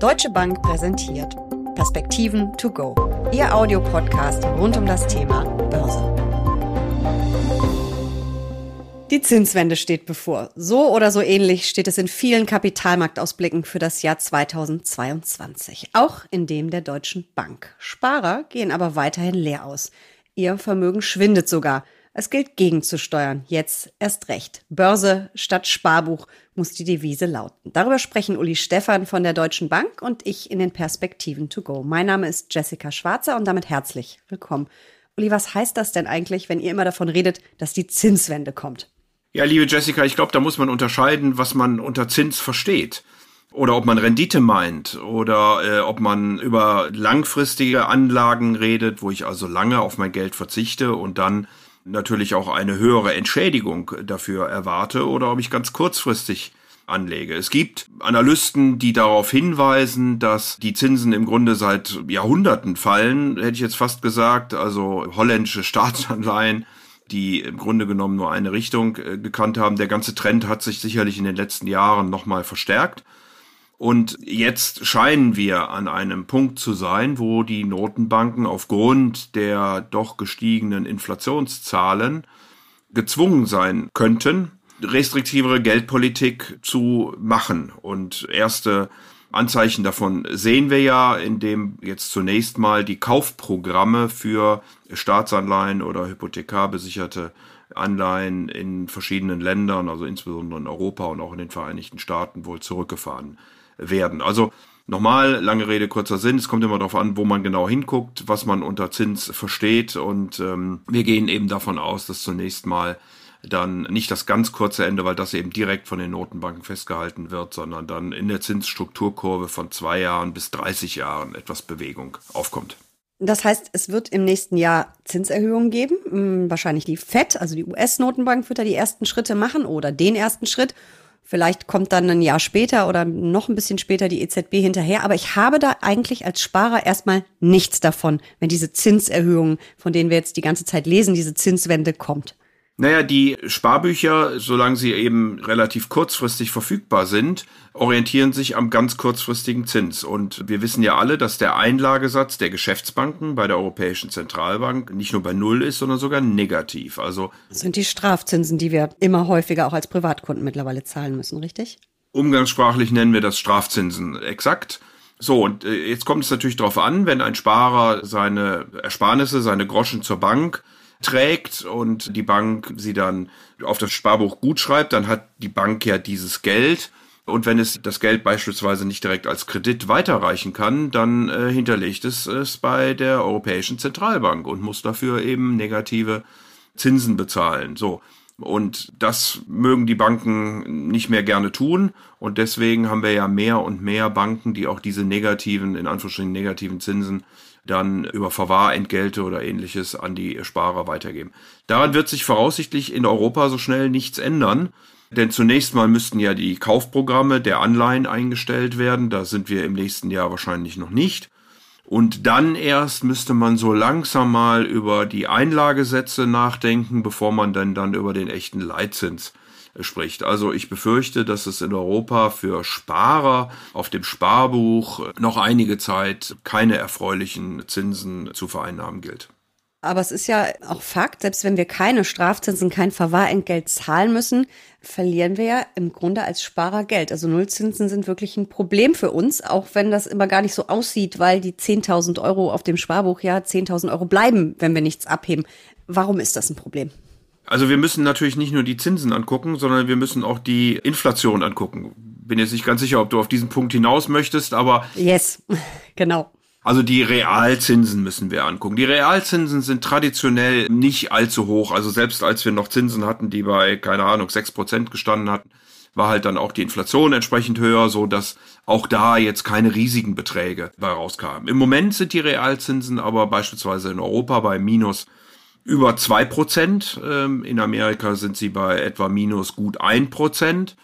Deutsche Bank präsentiert Perspektiven to go. Ihr Audiopodcast rund um das Thema Börse. Die Zinswende steht bevor. So oder so ähnlich steht es in vielen Kapitalmarktausblicken für das Jahr 2022. Auch in dem der Deutschen Bank. Sparer gehen aber weiterhin leer aus. Ihr Vermögen schwindet sogar. Es gilt gegenzusteuern. Jetzt erst recht. Börse statt Sparbuch muss die Devise lauten. Darüber sprechen Uli Stephan von der Deutschen Bank und ich in den Perspektiven to go. Mein Name ist Jessica Schwarzer und damit herzlich willkommen. Uli, was heißt das denn eigentlich, wenn ihr immer davon redet, dass die Zinswende kommt? Ja, liebe Jessica, ich glaube, da muss man unterscheiden, was man unter Zins versteht oder ob man Rendite meint oder äh, ob man über langfristige Anlagen redet, wo ich also lange auf mein Geld verzichte und dann natürlich auch eine höhere Entschädigung dafür erwarte oder ob ich ganz kurzfristig anlege. Es gibt Analysten, die darauf hinweisen, dass die Zinsen im Grunde seit Jahrhunderten fallen, hätte ich jetzt fast gesagt, also holländische Staatsanleihen, die im Grunde genommen nur eine Richtung äh, gekannt haben. Der ganze Trend hat sich sicherlich in den letzten Jahren nochmal verstärkt. Und jetzt scheinen wir an einem Punkt zu sein, wo die Notenbanken aufgrund der doch gestiegenen Inflationszahlen gezwungen sein könnten, restriktivere Geldpolitik zu machen. Und erste Anzeichen davon sehen wir ja, indem jetzt zunächst mal die Kaufprogramme für Staatsanleihen oder hypothekarbesicherte Anleihen in verschiedenen Ländern, also insbesondere in Europa und auch in den Vereinigten Staaten, wohl zurückgefahren werden. Also nochmal, lange Rede, kurzer Sinn. Es kommt immer darauf an, wo man genau hinguckt, was man unter Zins versteht. Und ähm, wir gehen eben davon aus, dass zunächst mal dann nicht das ganz kurze Ende, weil das eben direkt von den Notenbanken festgehalten wird, sondern dann in der Zinsstrukturkurve von zwei Jahren bis 30 Jahren etwas Bewegung aufkommt. Das heißt, es wird im nächsten Jahr Zinserhöhungen geben. Hm, wahrscheinlich die FED, also die US-Notenbank, wird da die ersten Schritte machen oder den ersten Schritt. Vielleicht kommt dann ein Jahr später oder noch ein bisschen später die EZB hinterher. Aber ich habe da eigentlich als Sparer erstmal nichts davon, wenn diese Zinserhöhung, von denen wir jetzt die ganze Zeit lesen, diese Zinswende kommt. Naja, die Sparbücher, solange sie eben relativ kurzfristig verfügbar sind, orientieren sich am ganz kurzfristigen Zins. Und wir wissen ja alle, dass der Einlagesatz der Geschäftsbanken bei der Europäischen Zentralbank nicht nur bei Null ist, sondern sogar negativ. Also das sind die Strafzinsen, die wir immer häufiger auch als Privatkunden mittlerweile zahlen müssen, richtig? Umgangssprachlich nennen wir das Strafzinsen exakt. So, und äh, jetzt kommt es natürlich darauf an, wenn ein Sparer seine Ersparnisse, seine Groschen zur Bank trägt und die Bank sie dann auf das Sparbuch gut schreibt, dann hat die Bank ja dieses Geld. Und wenn es das Geld beispielsweise nicht direkt als Kredit weiterreichen kann, dann äh, hinterlegt es es bei der Europäischen Zentralbank und muss dafür eben negative Zinsen bezahlen. So. Und das mögen die Banken nicht mehr gerne tun. Und deswegen haben wir ja mehr und mehr Banken, die auch diese negativen, in Anführungsstrichen negativen Zinsen dann über Verwahrentgelte oder ähnliches an die Sparer weitergeben. Daran wird sich voraussichtlich in Europa so schnell nichts ändern. Denn zunächst mal müssten ja die Kaufprogramme der Anleihen eingestellt werden. Da sind wir im nächsten Jahr wahrscheinlich noch nicht. Und dann erst müsste man so langsam mal über die Einlagesätze nachdenken, bevor man dann, dann über den echten Leitzins spricht. Also ich befürchte, dass es in Europa für Sparer auf dem Sparbuch noch einige Zeit keine erfreulichen Zinsen zu vereinnahmen gilt. Aber es ist ja auch Fakt, selbst wenn wir keine Strafzinsen, kein Verwahrentgelt zahlen müssen, verlieren wir ja im Grunde als Sparer Geld. Also Nullzinsen sind wirklich ein Problem für uns, auch wenn das immer gar nicht so aussieht, weil die 10.000 Euro auf dem Sparbuch ja 10.000 Euro bleiben, wenn wir nichts abheben. Warum ist das ein Problem? Also wir müssen natürlich nicht nur die Zinsen angucken, sondern wir müssen auch die Inflation angucken. Bin jetzt nicht ganz sicher, ob du auf diesen Punkt hinaus möchtest, aber. Yes, genau. Also die Realzinsen müssen wir angucken. Die Realzinsen sind traditionell nicht allzu hoch. Also selbst als wir noch Zinsen hatten, die bei, keine Ahnung, sechs Prozent gestanden hatten, war halt dann auch die Inflation entsprechend höher, so dass auch da jetzt keine riesigen Beträge bei rauskamen. Im Moment sind die Realzinsen aber beispielsweise in Europa bei minus über zwei Prozent. Ähm, in Amerika sind sie bei etwa minus gut ein Prozent.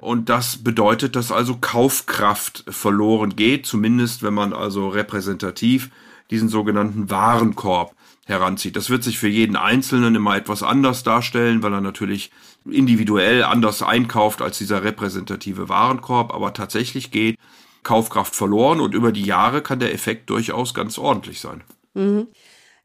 Und das bedeutet, dass also Kaufkraft verloren geht, zumindest wenn man also repräsentativ diesen sogenannten Warenkorb heranzieht. Das wird sich für jeden Einzelnen immer etwas anders darstellen, weil er natürlich individuell anders einkauft als dieser repräsentative Warenkorb. Aber tatsächlich geht Kaufkraft verloren und über die Jahre kann der Effekt durchaus ganz ordentlich sein. Mhm.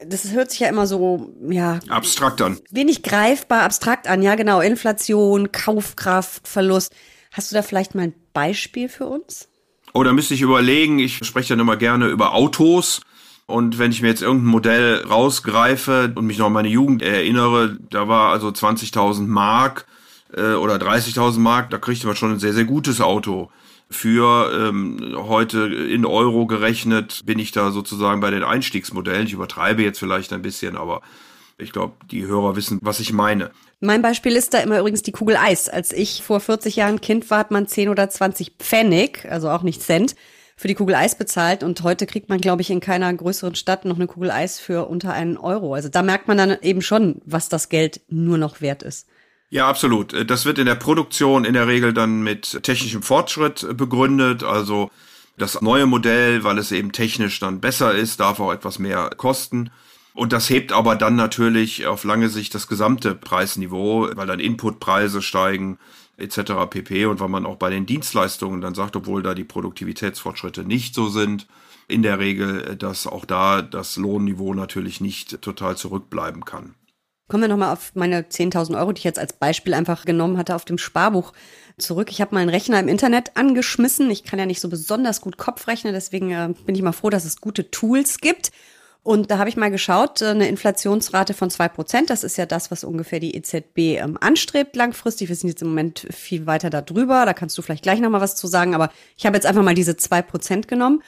Das hört sich ja immer so, ja. Abstrakt an. Wenig greifbar, abstrakt an, ja, genau. Inflation, Kaufkraft, Verlust. Hast du da vielleicht mal ein Beispiel für uns? Oh, da müsste ich überlegen. Ich spreche dann immer gerne über Autos. Und wenn ich mir jetzt irgendein Modell rausgreife und mich noch an meine Jugend erinnere, da war also 20.000 Mark äh, oder 30.000 Mark, da kriegte man schon ein sehr, sehr gutes Auto für ähm, heute in Euro gerechnet bin ich da sozusagen bei den Einstiegsmodellen. Ich übertreibe jetzt vielleicht ein bisschen, aber ich glaube, die Hörer wissen, was ich meine. Mein Beispiel ist da immer übrigens die Kugel Eis. Als ich vor 40 Jahren Kind war, hat man 10 oder 20 Pfennig, also auch nicht Cent, für die Kugel Eis bezahlt. Und heute kriegt man, glaube ich, in keiner größeren Stadt noch eine Kugel Eis für unter einen Euro. Also da merkt man dann eben schon, was das Geld nur noch wert ist. Ja, absolut. Das wird in der Produktion in der Regel dann mit technischem Fortschritt begründet. Also das neue Modell, weil es eben technisch dann besser ist, darf auch etwas mehr kosten. Und das hebt aber dann natürlich auf lange Sicht das gesamte Preisniveau, weil dann Inputpreise steigen etc. pp. Und weil man auch bei den Dienstleistungen dann sagt, obwohl da die Produktivitätsfortschritte nicht so sind, in der Regel, dass auch da das Lohnniveau natürlich nicht total zurückbleiben kann. Kommen wir nochmal auf meine 10.000 Euro, die ich jetzt als Beispiel einfach genommen hatte, auf dem Sparbuch zurück. Ich habe meinen Rechner im Internet angeschmissen. Ich kann ja nicht so besonders gut Kopf rechnen, deswegen äh, bin ich mal froh, dass es gute Tools gibt. Und da habe ich mal geschaut, äh, eine Inflationsrate von zwei Prozent, das ist ja das, was ungefähr die EZB ähm, anstrebt langfristig. Wir sind jetzt im Moment viel weiter darüber, da kannst du vielleicht gleich nochmal was zu sagen, aber ich habe jetzt einfach mal diese zwei Prozent genommen.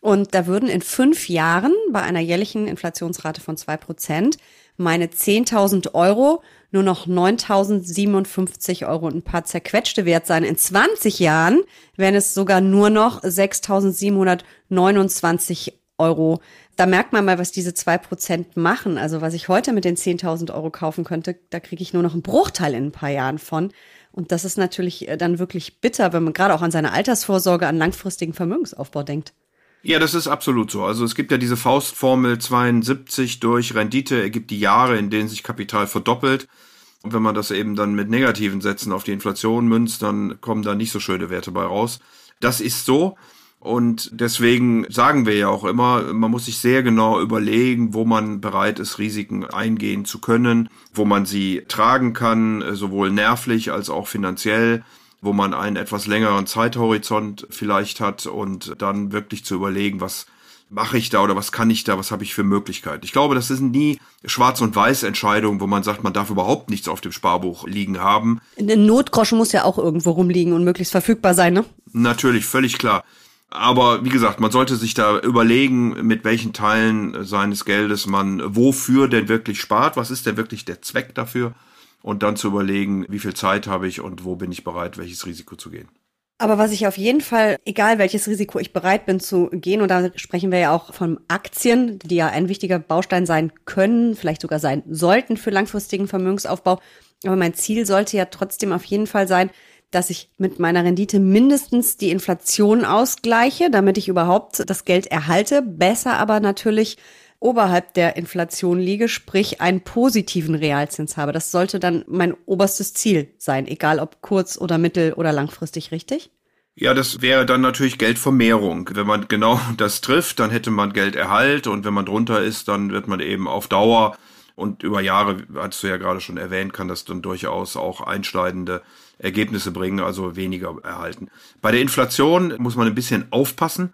Und da würden in fünf Jahren bei einer jährlichen Inflationsrate von zwei Prozent meine 10.000 Euro nur noch 9.057 Euro und ein paar zerquetschte wert sein. In 20 Jahren wären es sogar nur noch 6.729 Euro. Da merkt man mal, was diese zwei Prozent machen. Also was ich heute mit den 10.000 Euro kaufen könnte, da kriege ich nur noch einen Bruchteil in ein paar Jahren von. Und das ist natürlich äh, dann wirklich bitter, wenn man gerade auch an seine Altersvorsorge, an langfristigen Vermögensaufbau denkt. Ja, das ist absolut so. Also es gibt ja diese Faustformel 72 durch Rendite ergibt die Jahre, in denen sich Kapital verdoppelt. Und wenn man das eben dann mit negativen Sätzen auf die Inflation münzt, dann kommen da nicht so schöne Werte bei raus. Das ist so. Und deswegen sagen wir ja auch immer, man muss sich sehr genau überlegen, wo man bereit ist, Risiken eingehen zu können, wo man sie tragen kann, sowohl nervlich als auch finanziell wo man einen etwas längeren Zeithorizont vielleicht hat und dann wirklich zu überlegen, was mache ich da oder was kann ich da, was habe ich für Möglichkeiten. Ich glaube, das sind nie Schwarz- und Weiß-Entscheidungen, wo man sagt, man darf überhaupt nichts auf dem Sparbuch liegen haben. Ein Notgroschen muss ja auch irgendwo rumliegen und möglichst verfügbar sein, ne? Natürlich, völlig klar. Aber wie gesagt, man sollte sich da überlegen, mit welchen Teilen seines Geldes man wofür denn wirklich spart. Was ist denn wirklich der Zweck dafür? Und dann zu überlegen, wie viel Zeit habe ich und wo bin ich bereit, welches Risiko zu gehen. Aber was ich auf jeden Fall, egal welches Risiko ich bereit bin zu gehen, und da sprechen wir ja auch von Aktien, die ja ein wichtiger Baustein sein können, vielleicht sogar sein sollten für langfristigen Vermögensaufbau. Aber mein Ziel sollte ja trotzdem auf jeden Fall sein, dass ich mit meiner Rendite mindestens die Inflation ausgleiche, damit ich überhaupt das Geld erhalte. Besser aber natürlich oberhalb der Inflation liege, sprich einen positiven Realzins habe. Das sollte dann mein oberstes Ziel sein, egal ob kurz- oder mittel- oder langfristig, richtig? Ja, das wäre dann natürlich Geldvermehrung. Wenn man genau das trifft, dann hätte man Gelderhalt und wenn man drunter ist, dann wird man eben auf Dauer und über Jahre, hast du ja gerade schon erwähnt, kann das dann durchaus auch einschneidende Ergebnisse bringen, also weniger erhalten. Bei der Inflation muss man ein bisschen aufpassen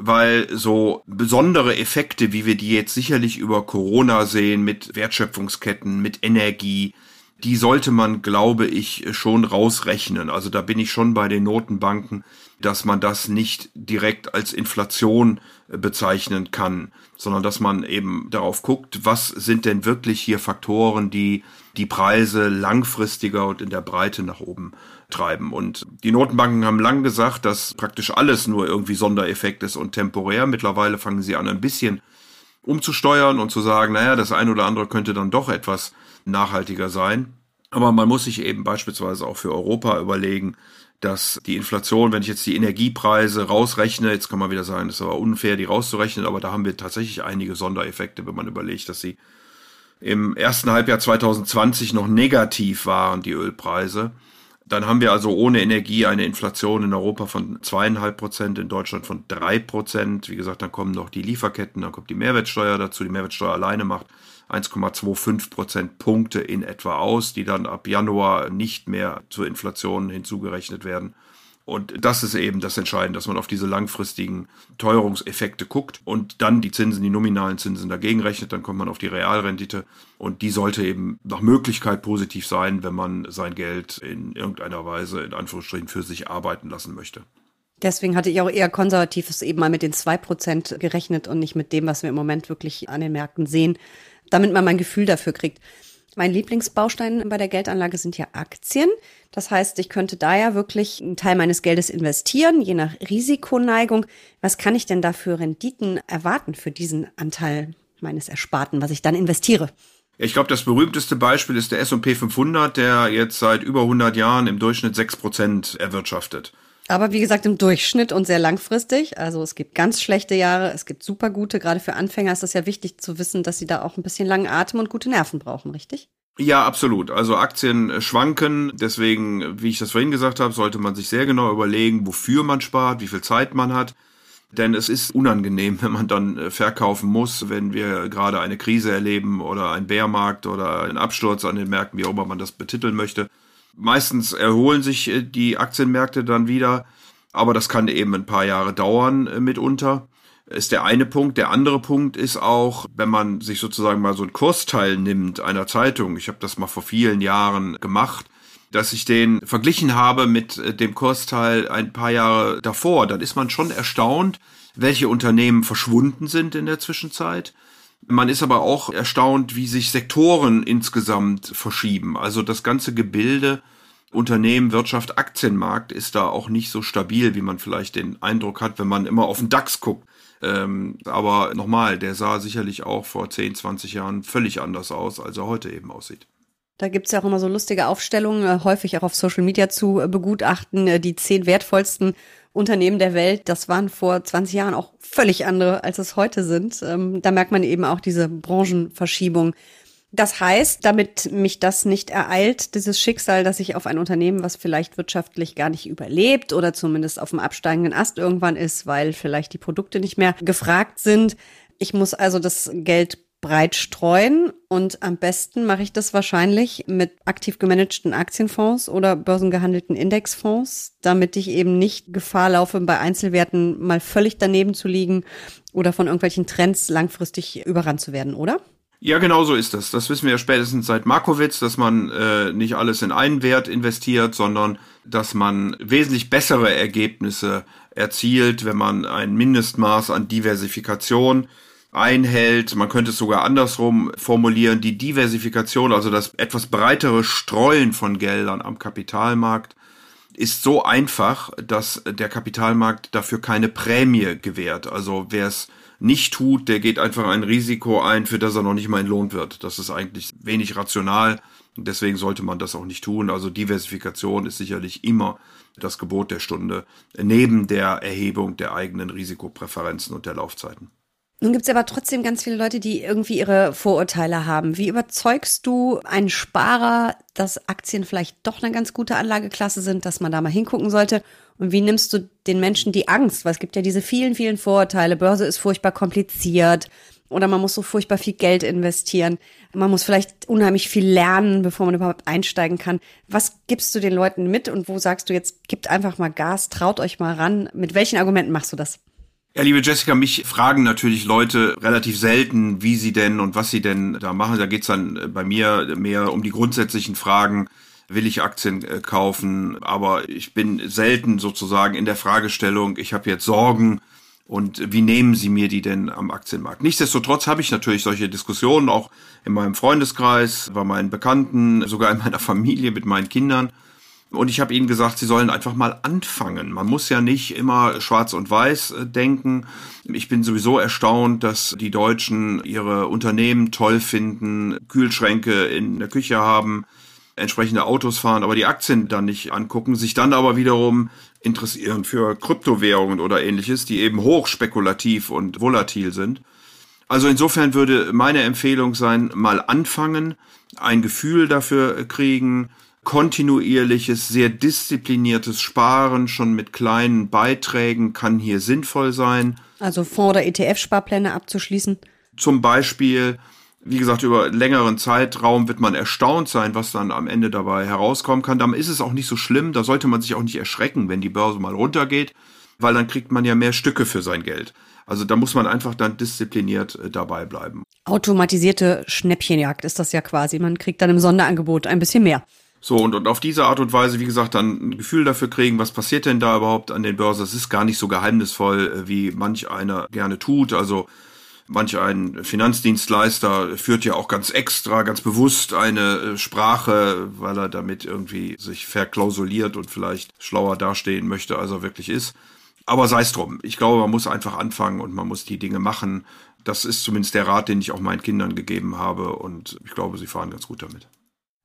weil so besondere Effekte, wie wir die jetzt sicherlich über Corona sehen, mit Wertschöpfungsketten, mit Energie, die sollte man, glaube ich, schon rausrechnen. Also da bin ich schon bei den Notenbanken, dass man das nicht direkt als Inflation bezeichnen kann, sondern dass man eben darauf guckt, was sind denn wirklich hier Faktoren, die die Preise langfristiger und in der Breite nach oben treiben. Und die Notenbanken haben lang gesagt, dass praktisch alles nur irgendwie Sondereffekt ist und temporär. Mittlerweile fangen sie an, ein bisschen umzusteuern und zu sagen, naja, das eine oder andere könnte dann doch etwas nachhaltiger sein. Aber man muss sich eben beispielsweise auch für Europa überlegen, dass die Inflation, wenn ich jetzt die Energiepreise rausrechne, jetzt kann man wieder sagen, das aber unfair, die rauszurechnen, aber da haben wir tatsächlich einige Sondereffekte, wenn man überlegt, dass sie im ersten Halbjahr 2020 noch negativ waren, die Ölpreise Dann haben wir also ohne Energie eine Inflation in Europa von zweieinhalb Prozent, in Deutschland von drei Prozent. Wie gesagt, dann kommen noch die Lieferketten, dann kommt die Mehrwertsteuer dazu. Die Mehrwertsteuer alleine macht 1,25 Prozentpunkte in etwa aus, die dann ab Januar nicht mehr zur Inflation hinzugerechnet werden. Und das ist eben das Entscheidende, dass man auf diese langfristigen Teuerungseffekte guckt und dann die Zinsen, die nominalen Zinsen dagegen rechnet, dann kommt man auf die Realrendite und die sollte eben nach Möglichkeit positiv sein, wenn man sein Geld in irgendeiner Weise in Anführungsstrichen für sich arbeiten lassen möchte. Deswegen hatte ich auch eher konservatives eben mal mit den zwei Prozent gerechnet und nicht mit dem, was wir im Moment wirklich an den Märkten sehen, damit man mal ein Gefühl dafür kriegt. Mein Lieblingsbaustein bei der Geldanlage sind ja Aktien. Das heißt, ich könnte da ja wirklich einen Teil meines Geldes investieren, je nach Risikoneigung. Was kann ich denn da für Renditen erwarten für diesen Anteil meines Ersparten, was ich dann investiere? Ich glaube, das berühmteste Beispiel ist der S&P 500, der jetzt seit über 100 Jahren im Durchschnitt 6% erwirtschaftet. Aber wie gesagt, im Durchschnitt und sehr langfristig. Also es gibt ganz schlechte Jahre, es gibt super gute. Gerade für Anfänger ist das ja wichtig zu wissen, dass sie da auch ein bisschen langen Atem und gute Nerven brauchen, richtig? Ja, absolut. Also Aktien schwanken. Deswegen, wie ich das vorhin gesagt habe, sollte man sich sehr genau überlegen, wofür man spart, wie viel Zeit man hat. Denn es ist unangenehm, wenn man dann äh, verkaufen muss, wenn wir gerade eine Krise erleben oder einen Bärmarkt oder einen Absturz an den Märkten, wie auch immer man das betiteln möchte. Meistens erholen sich äh, die Aktienmärkte dann wieder, aber das kann eben ein paar Jahre dauern äh, mitunter. Ist der eine Punkt. Der andere Punkt ist auch, wenn man sich sozusagen mal so einen Kursteil nimmt einer Zeitung. Ich habe das mal vor vielen Jahren gemacht dass ich den verglichen habe mit äh, dem Kursteil ein paar Jahre davor, dann ist man schon erstaunt, welche Unternehmen verschwunden sind in der Zwischenzeit man ist aber auch erstaunt, wie sich Sektoren insgesamt verschieben. Also das ganze Gebilde Unternehmen, Wirtschaft, Aktienmarkt ist da auch nicht so stabil, wie man vielleicht den Eindruck hat, wenn man immer auf den DAX guckt. Ähm, aber nochmal, der sah sicherlich auch vor 10, 20 Jahren völlig anders aus, als er heute eben aussieht. Da gibt's ja auch immer so lustige Aufstellungen, äh, häufig auch auf Social Media zu äh, begutachten, äh, die zehn wertvollsten Unternehmen der Welt. Das waren vor 20 Jahren auch völlig andere, als es heute sind. Ähm, da merkt man eben auch diese Branchenverschiebung. Das heißt, damit mich das nicht ereilt, dieses Schicksal, dass ich auf ein Unternehmen, was vielleicht wirtschaftlich gar nicht überlebt oder zumindest auf dem absteigenden Ast irgendwann ist, weil vielleicht die Produkte nicht mehr gefragt sind. Ich muss also das Geld breit streuen und am besten mache ich das wahrscheinlich mit aktiv gemanagten Aktienfonds oder börsengehandelten Indexfonds, damit ich eben nicht Gefahr laufe, bei Einzelwerten mal völlig daneben zu liegen oder von irgendwelchen Trends langfristig überrannt zu werden, oder? Ja, genau so ist das. Das wissen wir ja spätestens seit Markowitz, dass man äh, nicht alles in einen Wert investiert, sondern dass man wesentlich bessere Ergebnisse erzielt, wenn man ein Mindestmaß an Diversifikation einhält. Man könnte es sogar andersrum formulieren. Die Diversifikation, also das etwas breitere Streuen von Geldern am Kapitalmarkt, ist so einfach, dass der Kapitalmarkt dafür keine Prämie gewährt. Also wer es nicht tut, der geht einfach ein Risiko ein, für das er noch nicht mal entlohnt wird. Das ist eigentlich wenig rational. Deswegen sollte man das auch nicht tun. Also Diversifikation ist sicherlich immer das Gebot der Stunde, neben der Erhebung der eigenen Risikopräferenzen und der Laufzeiten. Nun gibt es aber trotzdem ganz viele Leute, die irgendwie ihre Vorurteile haben. Wie überzeugst du einen Sparer, dass Aktien vielleicht doch eine ganz gute Anlageklasse sind, dass man da mal hingucken sollte? Und wie nimmst du den Menschen die Angst? Weil es gibt ja diese vielen, vielen Vorurteile. Börse ist furchtbar kompliziert oder man muss so furchtbar viel Geld investieren. Man muss vielleicht unheimlich viel lernen, bevor man überhaupt einsteigen kann. Was gibst du den Leuten mit und wo sagst du jetzt, gibt einfach mal Gas, traut euch mal ran? Mit welchen Argumenten machst du das? Ja, liebe Jessica, mich fragen natürlich Leute relativ selten, wie sie denn und was sie denn da machen. Da geht's dann bei mir mehr um die grundsätzlichen Fragen. Will ich Aktien äh, kaufen? Aber ich bin selten sozusagen in der Fragestellung, ich habe jetzt Sorgen und wie nehmen Sie mir die denn am Aktienmarkt? Nichtsdestotrotz habe ich natürlich solche Diskussionen auch in meinem Freundeskreis, bei meinen Bekannten, sogar in meiner Familie mit meinen Kindern. Und ich habe ihnen gesagt, sie sollen einfach mal anfangen. Man muss ja nicht immer schwarz und weiß äh, denken. Ich bin sowieso erstaunt, dass die Deutschen ihre Unternehmen toll finden, Kühlschränke in der Küche haben, entsprechende Autos fahren, aber die Aktien dann nicht angucken, sich dann aber wiederum interessieren für Kryptowährungen oder ähnliches, die eben hochspekulativ und volatil sind. Also insofern würde meine Empfehlung sein, mal anfangen, ein Gefühl dafür kriegen, kontinuierliches, sehr diszipliniertes Sparen schon mit kleinen Beiträgen kann hier sinnvoll sein. Also Fonds- oder ETF-Sparpläne abzuschließen? Zum Beispiel, wie gesagt, über längeren Zeitraum wird man erstaunt sein, was dann am Ende dabei herauskommen kann. Dann ist es auch nicht so schlimm, da sollte man sich auch nicht erschrecken, wenn die Börse mal runtergeht, weil dann kriegt man ja mehr Stücke für sein Geld. Also da muss man einfach dann diszipliniert äh, dabei bleiben. Automatisierte Schnäppchenjagd ist das ja quasi. Man kriegt dann im Sonderangebot ein bisschen mehr. So, und, und auf diese Art und Weise, wie gesagt, dann ein Gefühl dafür kriegen, was passiert denn da überhaupt an den Börsen. Es ist gar nicht so geheimnisvoll, äh, wie manch einer gerne tut. Also manch ein Finanzdienstleister führt ja auch ganz extra, ganz bewusst eine äh, Sprache, weil er damit irgendwie sich verklausuliert und vielleicht schlauer dastehen möchte, als er wirklich ist. Aber sei es drum. Ich glaube, man muss einfach anfangen und man muss die Dinge machen. Das ist zumindest der Rat, den ich auch meinen Kindern gegeben habe und ich glaube, sie fahren ganz gut damit.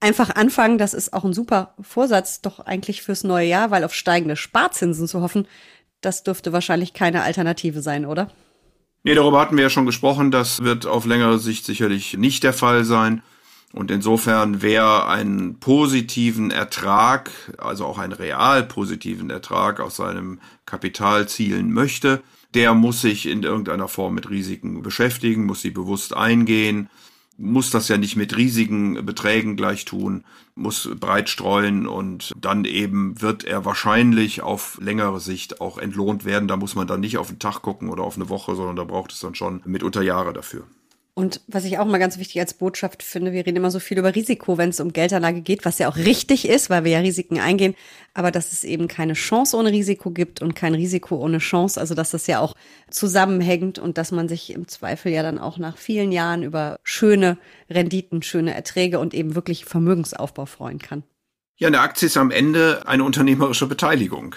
Einfach anfangen, das ist auch ein super Vorsatz, doch eigentlich fürs neue Jahr, weil auf steigende Sparzinsen zu hoffen, das dürfte wahrscheinlich keine Alternative sein, oder? Nee, darüber hatten wir ja schon gesprochen. Das wird auf längere Sicht sicherlich nicht der Fall sein. Und insofern, wer einen positiven Ertrag, also auch einen real positiven Ertrag aus seinem Kapital zielen möchte, der muss sich in irgendeiner Form mit Risiken beschäftigen, muss sie bewusst eingehen, muss das ja nicht mit riesigen Beträgen gleich tun, muss breit streuen und dann eben wird er wahrscheinlich auf längere Sicht auch entlohnt werden. Da muss man dann nicht auf den Tag gucken oder auf eine Woche, sondern da braucht es dann schon mitunter Jahre dafür. Und was ich auch mal ganz wichtig als Botschaft finde, wir reden immer so viel über Risiko, wenn es um Geldanlage geht, was ja auch richtig ist, weil wir ja Risiken eingehen, aber dass es eben keine Chance ohne Risiko gibt und kein Risiko ohne Chance, also dass das ja auch zusammenhängt und dass man sich im Zweifel ja dann auch nach vielen Jahren über schöne Renditen, schöne Erträge und eben wirklich Vermögensaufbau freuen kann. Ja, eine Aktie ist am Ende eine unternehmerische Beteiligung.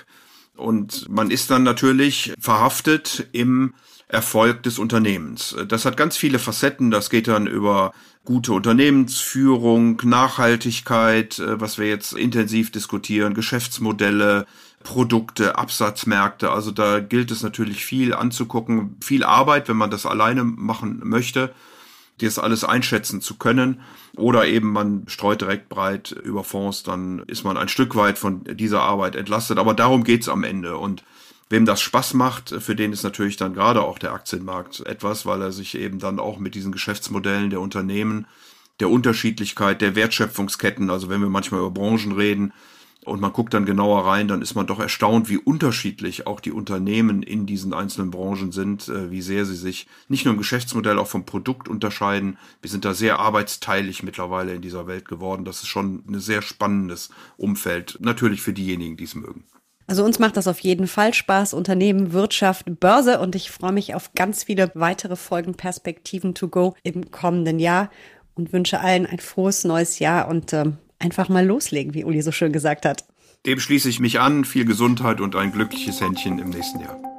Und man ist dann natürlich verhaftet im Erfolg des Unternehmens. Das hat ganz viele Facetten. Das geht dann über gute Unternehmensführung, Nachhaltigkeit, äh, was wir jetzt intensiv diskutieren, Geschäftsmodelle, Produkte, Absatzmärkte. Also da gilt es natürlich viel anzugucken, viel Arbeit, wenn man das alleine machen möchte, das alles einschätzen zu können. Oder eben man streut direkt breit über Fonds, dann ist man ein Stück weit von dieser Arbeit entlastet. Aber darum geht's am Ende. Und Wem das Spaß macht, für den ist natürlich dann gerade auch der Aktienmarkt etwas, weil er sich eben dann auch mit diesen Geschäftsmodellen der Unternehmen, der Unterschiedlichkeit, der Wertschöpfungsketten, also wenn wir manchmal über Branchen reden und man guckt dann genauer rein, dann ist man doch erstaunt, wie unterschiedlich auch die Unternehmen in diesen einzelnen Branchen sind, äh, wie sehr sie sich nicht nur im Geschäftsmodell, auch vom Produkt unterscheiden. Wir sind da sehr arbeitsteilig mittlerweile in dieser Welt geworden. Das ist schon ein sehr spannendes Umfeld, natürlich für diejenigen, die es mögen. Also uns macht das auf jeden Fall Spaß. Unternehmen, Wirtschaft, Börse und ich freue mich auf ganz viele weitere Folgen Perspektiven to go im kommenden Jahr und wünsche allen ein frohes neues Jahr und äh, einfach mal loslegen, wie Uli so schön gesagt hat. Dem schließe ich mich an. Viel Gesundheit und ein glückliches Händchen im nächsten Jahr.